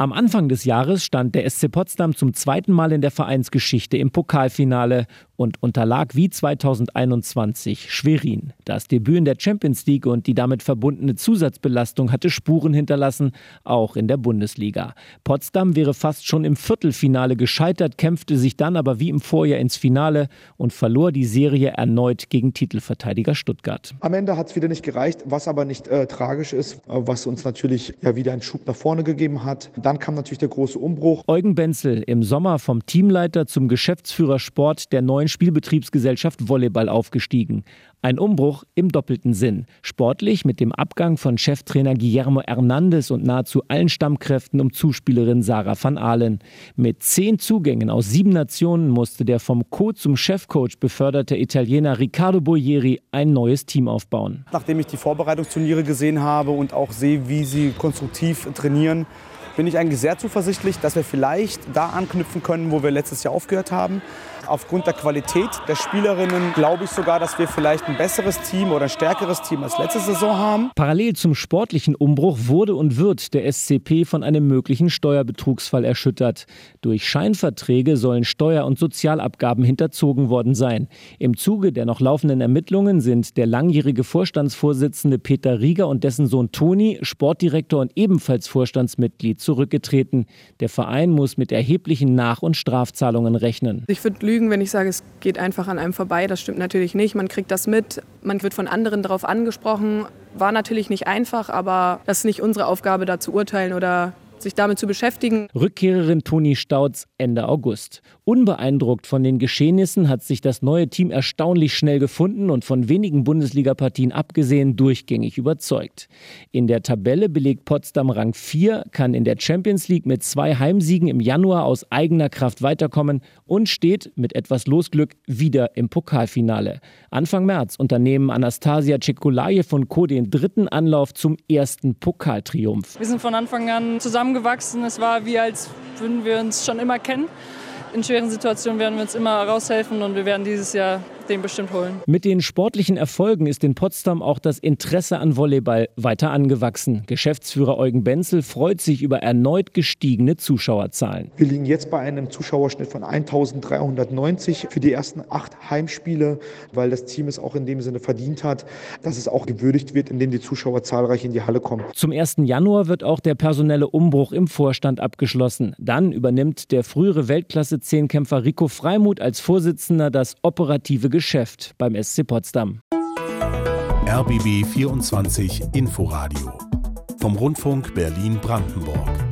Am Anfang des Jahres stand der SC Potsdam zum zweiten Mal in der Vereinsgeschichte im Pokalfinale und unterlag wie 2021 Schwerin. Das Debüt in der Champions League und die damit verbundene Zusatzbelastung hatte Spuren hinterlassen, auch in der Bundesliga. Potsdam wäre fast schon im Viertelfinale gescheitert, kämpfte sich dann aber wie im Vorjahr ins Finale und verlor die Serie erneut gegen Titelverteidiger Stuttgart. Am Ende hat es wieder nicht gereicht, was aber nicht äh, tragisch ist, äh, was uns natürlich ja wieder einen Schub nach vorne gegeben hat. Dann kam natürlich der große Umbruch. Eugen Benzel im Sommer vom Teamleiter zum Geschäftsführer Sport der neuen Spielbetriebsgesellschaft Volleyball aufgestiegen. Ein Umbruch im doppelten Sinn. Sportlich mit dem Abgang von Cheftrainer Guillermo Hernandez und nahezu allen Stammkräften um Zuspielerin Sarah van Ahlen. Mit zehn Zugängen aus sieben Nationen musste der vom Co zum Chefcoach beförderte Italiener Riccardo Boieri ein neues Team aufbauen. Nachdem ich die Vorbereitungsturniere gesehen habe und auch sehe, wie sie konstruktiv trainieren, bin ich eigentlich sehr zuversichtlich, dass wir vielleicht da anknüpfen können, wo wir letztes Jahr aufgehört haben. Aufgrund der Qualität der Spielerinnen glaube ich sogar, dass wir vielleicht ein besseres Team oder ein stärkeres Team als letzte Saison haben. Parallel zum sportlichen Umbruch wurde und wird der SCP von einem möglichen Steuerbetrugsfall erschüttert. Durch Scheinverträge sollen Steuer- und Sozialabgaben hinterzogen worden sein. Im Zuge der noch laufenden Ermittlungen sind der langjährige Vorstandsvorsitzende Peter Rieger und dessen Sohn Toni, Sportdirektor und ebenfalls Vorstandsmitglied, zurückgetreten. Der Verein muss mit erheblichen Nach- und Strafzahlungen rechnen. Ich würde lügen, wenn ich sage, es geht einfach an einem vorbei. Das stimmt natürlich nicht. Man kriegt das mit, man wird von anderen darauf angesprochen. War natürlich nicht einfach, aber das ist nicht unsere Aufgabe, da zu urteilen oder sich damit zu beschäftigen. Rückkehrerin Toni Stauz Ende August. Unbeeindruckt von den Geschehnissen hat sich das neue Team erstaunlich schnell gefunden und von wenigen Bundesligapartien abgesehen durchgängig überzeugt. In der Tabelle belegt Potsdam Rang 4, kann in der Champions League mit zwei Heimsiegen im Januar aus eigener Kraft weiterkommen und steht mit etwas Losglück wieder im Pokalfinale. Anfang März unternehmen Anastasia Cekulaje von Co. den dritten Anlauf zum ersten Pokaltriumph. Wir sind von Anfang an zusammengewachsen. Es war wie als würden wir uns schon immer kennen. In schweren Situationen werden wir uns immer raushelfen und wir werden dieses Jahr den bestimmt holen. Mit den sportlichen Erfolgen ist in Potsdam auch das Interesse an Volleyball weiter angewachsen. Geschäftsführer Eugen Benzel freut sich über erneut gestiegene Zuschauerzahlen. Wir liegen jetzt bei einem Zuschauerschnitt von 1390 für die ersten acht Heimspiele, weil das Team es auch in dem Sinne verdient hat, dass es auch gewürdigt wird, indem die Zuschauer zahlreich in die Halle kommen. Zum 1. Januar wird auch der personelle Umbruch im Vorstand abgeschlossen. Dann übernimmt der frühere Weltklasse-Zehnkämpfer Rico Freimuth als Vorsitzender das operative Geschäft beim SC Potsdam. RBB 24 Inforadio vom Rundfunk Berlin-Brandenburg.